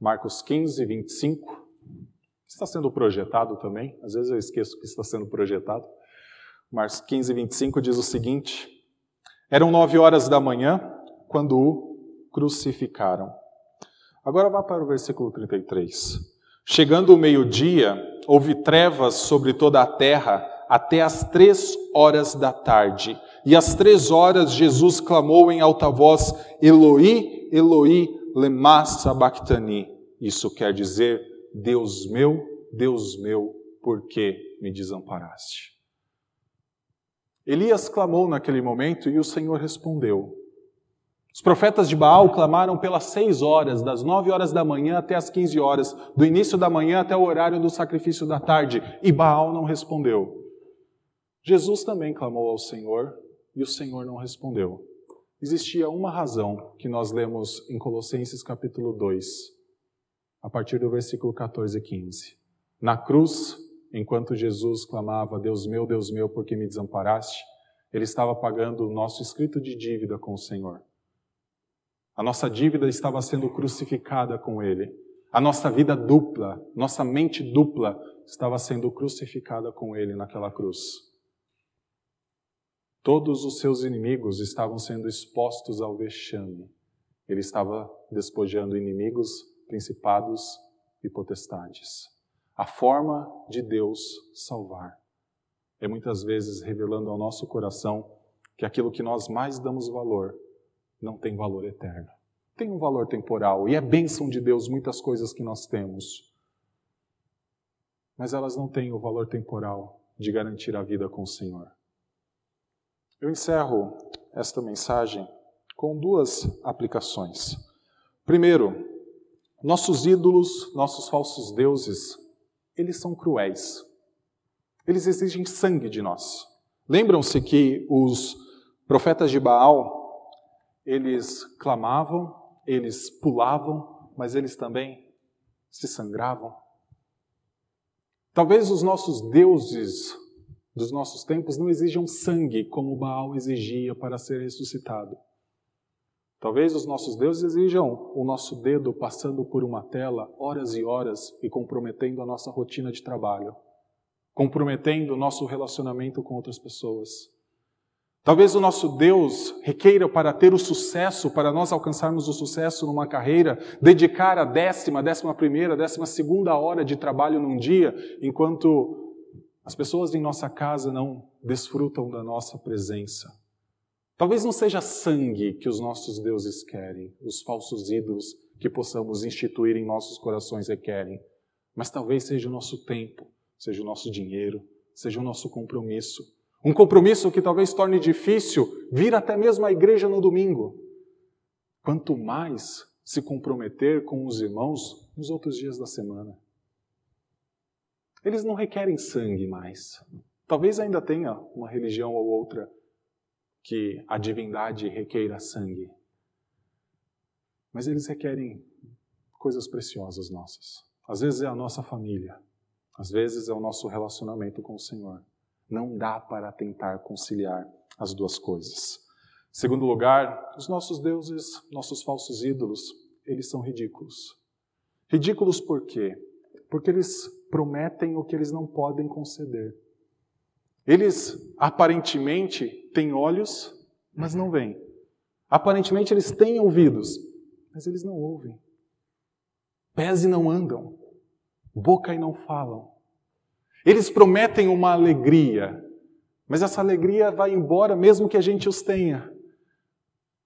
Marcos 15, 25. Está sendo projetado também, às vezes eu esqueço que está sendo projetado. Marcos 15, 25 diz o seguinte: Eram nove horas da manhã quando o crucificaram. Agora vá para o versículo 33. Chegando o meio-dia, houve trevas sobre toda a terra até as três horas da tarde. E às três horas Jesus clamou em alta voz: Eloi, Eloi, lema sabachthani. Isso quer dizer: Deus meu, Deus meu, por que me desamparaste? Elias clamou naquele momento e o Senhor respondeu. Os profetas de Baal clamaram pelas seis horas, das nove horas da manhã até as quinze horas, do início da manhã até o horário do sacrifício da tarde, e Baal não respondeu. Jesus também clamou ao Senhor e o Senhor não respondeu. Existia uma razão que nós lemos em Colossenses capítulo 2, a partir do versículo 14 e 15. Na cruz, enquanto Jesus clamava: Deus meu, Deus meu, por que me desamparaste? Ele estava pagando o nosso escrito de dívida com o Senhor. A nossa dívida estava sendo crucificada com Ele. A nossa vida dupla, nossa mente dupla, estava sendo crucificada com Ele naquela cruz. Todos os seus inimigos estavam sendo expostos ao vexame. Ele estava despojando inimigos, principados e potestades. A forma de Deus salvar é muitas vezes revelando ao nosso coração que aquilo que nós mais damos valor não tem valor eterno. Tem um valor temporal e é bênção de Deus muitas coisas que nós temos. Mas elas não têm o valor temporal de garantir a vida com o Senhor. Eu encerro esta mensagem com duas aplicações. Primeiro, nossos ídolos, nossos falsos deuses, eles são cruéis. Eles exigem sangue de nós. Lembram-se que os profetas de Baal, eles clamavam, eles pulavam, mas eles também se sangravam. Talvez os nossos deuses dos nossos tempos não exijam sangue como Baal exigia para ser ressuscitado. Talvez os nossos deuses exijam o nosso dedo passando por uma tela horas e horas e comprometendo a nossa rotina de trabalho, comprometendo o nosso relacionamento com outras pessoas. Talvez o nosso Deus requeira para ter o sucesso, para nós alcançarmos o sucesso numa carreira, dedicar a décima, décima primeira, décima segunda hora de trabalho num dia, enquanto as pessoas em nossa casa não desfrutam da nossa presença. Talvez não seja sangue que os nossos deuses querem, os falsos ídolos que possamos instituir em nossos corações requerem, mas talvez seja o nosso tempo, seja o nosso dinheiro, seja o nosso compromisso. Um compromisso que talvez torne difícil vir até mesmo à igreja no domingo. Quanto mais se comprometer com os irmãos nos outros dias da semana. Eles não requerem sangue mais. Talvez ainda tenha uma religião ou outra que a divindade requeira sangue. Mas eles requerem coisas preciosas nossas. Às vezes é a nossa família, às vezes é o nosso relacionamento com o Senhor. Não dá para tentar conciliar as duas coisas. Segundo lugar, os nossos deuses, nossos falsos ídolos, eles são ridículos. Ridículos por quê? Porque eles prometem o que eles não podem conceder. Eles aparentemente têm olhos, mas não veem. Aparentemente eles têm ouvidos, mas eles não ouvem. Pés e não andam, boca e não falam. Eles prometem uma alegria, mas essa alegria vai embora mesmo que a gente os tenha.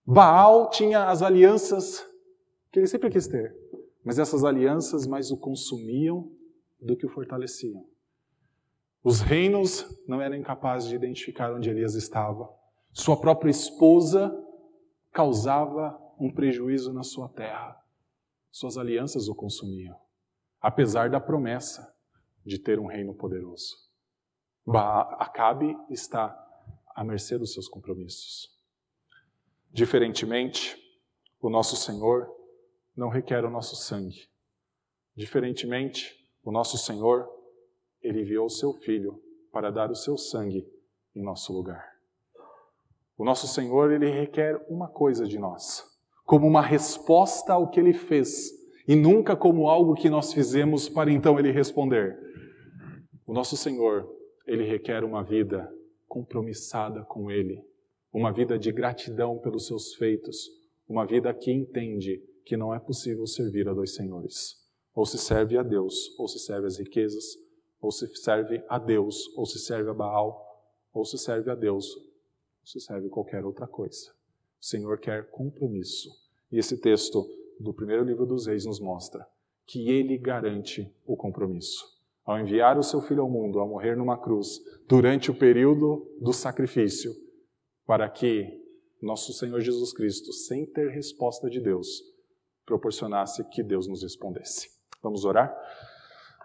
Baal tinha as alianças que ele sempre quis ter, mas essas alianças mais o consumiam do que o fortaleciam. Os reinos não eram incapazes de identificar onde Elias estava. Sua própria esposa causava um prejuízo na sua terra. Suas alianças o consumiam, apesar da promessa de ter um reino poderoso. Acabe está à mercê dos seus compromissos. Diferentemente, o nosso Senhor não requer o nosso sangue. Diferentemente, o nosso Senhor, ele enviou o seu filho para dar o seu sangue em nosso lugar. O nosso Senhor, ele requer uma coisa de nós, como uma resposta ao que ele fez, e nunca como algo que nós fizemos para então ele responder. O nosso Senhor, ele requer uma vida compromissada com ele, uma vida de gratidão pelos seus feitos, uma vida que entende que não é possível servir a dois senhores. Ou se serve a Deus, ou se serve às riquezas, ou se serve a Deus, ou se serve a Baal, ou se serve a Deus, ou se serve qualquer outra coisa. O Senhor quer compromisso. E esse texto do primeiro livro dos Reis nos mostra que ele garante o compromisso ao enviar o seu filho ao mundo, a morrer numa cruz, durante o período do sacrifício, para que nosso Senhor Jesus Cristo, sem ter resposta de Deus, proporcionasse que Deus nos respondesse. Vamos orar?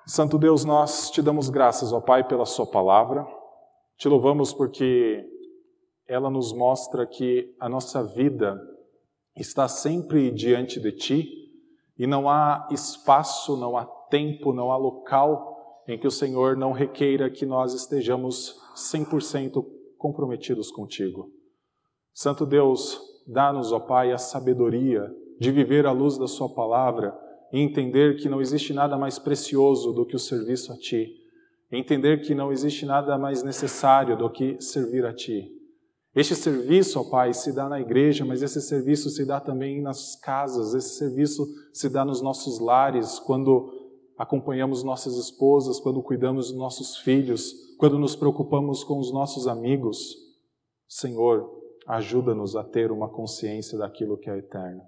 Santo Deus, nós te damos graças, ó Pai, pela Sua palavra. Te louvamos porque ela nos mostra que a nossa vida está sempre diante de Ti e não há espaço, não há tempo, não há local em que o Senhor não requeira que nós estejamos 100% comprometidos contigo. Santo Deus, dá-nos, ó Pai, a sabedoria de viver à luz da Sua palavra e entender que não existe nada mais precioso do que o serviço a Ti, entender que não existe nada mais necessário do que servir a Ti. Este serviço, ó Pai, se dá na igreja, mas esse serviço se dá também nas casas, esse serviço se dá nos nossos lares, quando acompanhamos nossas esposas, quando cuidamos dos nossos filhos, quando nos preocupamos com os nossos amigos. Senhor, ajuda-nos a ter uma consciência daquilo que é eterno.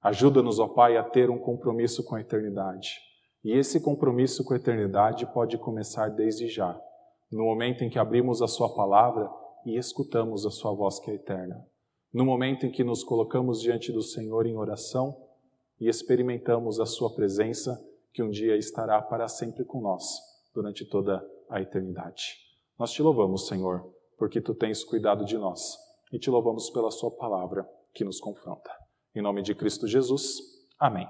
Ajuda-nos, ó Pai, a ter um compromisso com a eternidade. E esse compromisso com a eternidade pode começar desde já, no momento em que abrimos a Sua palavra e escutamos a Sua voz que é eterna. No momento em que nos colocamos diante do Senhor em oração e experimentamos a Sua presença que um dia estará para sempre com nós, durante toda a eternidade. Nós te louvamos, Senhor, porque tu tens cuidado de nós, e te louvamos pela Sua palavra que nos confronta. Em nome de Cristo Jesus, amém.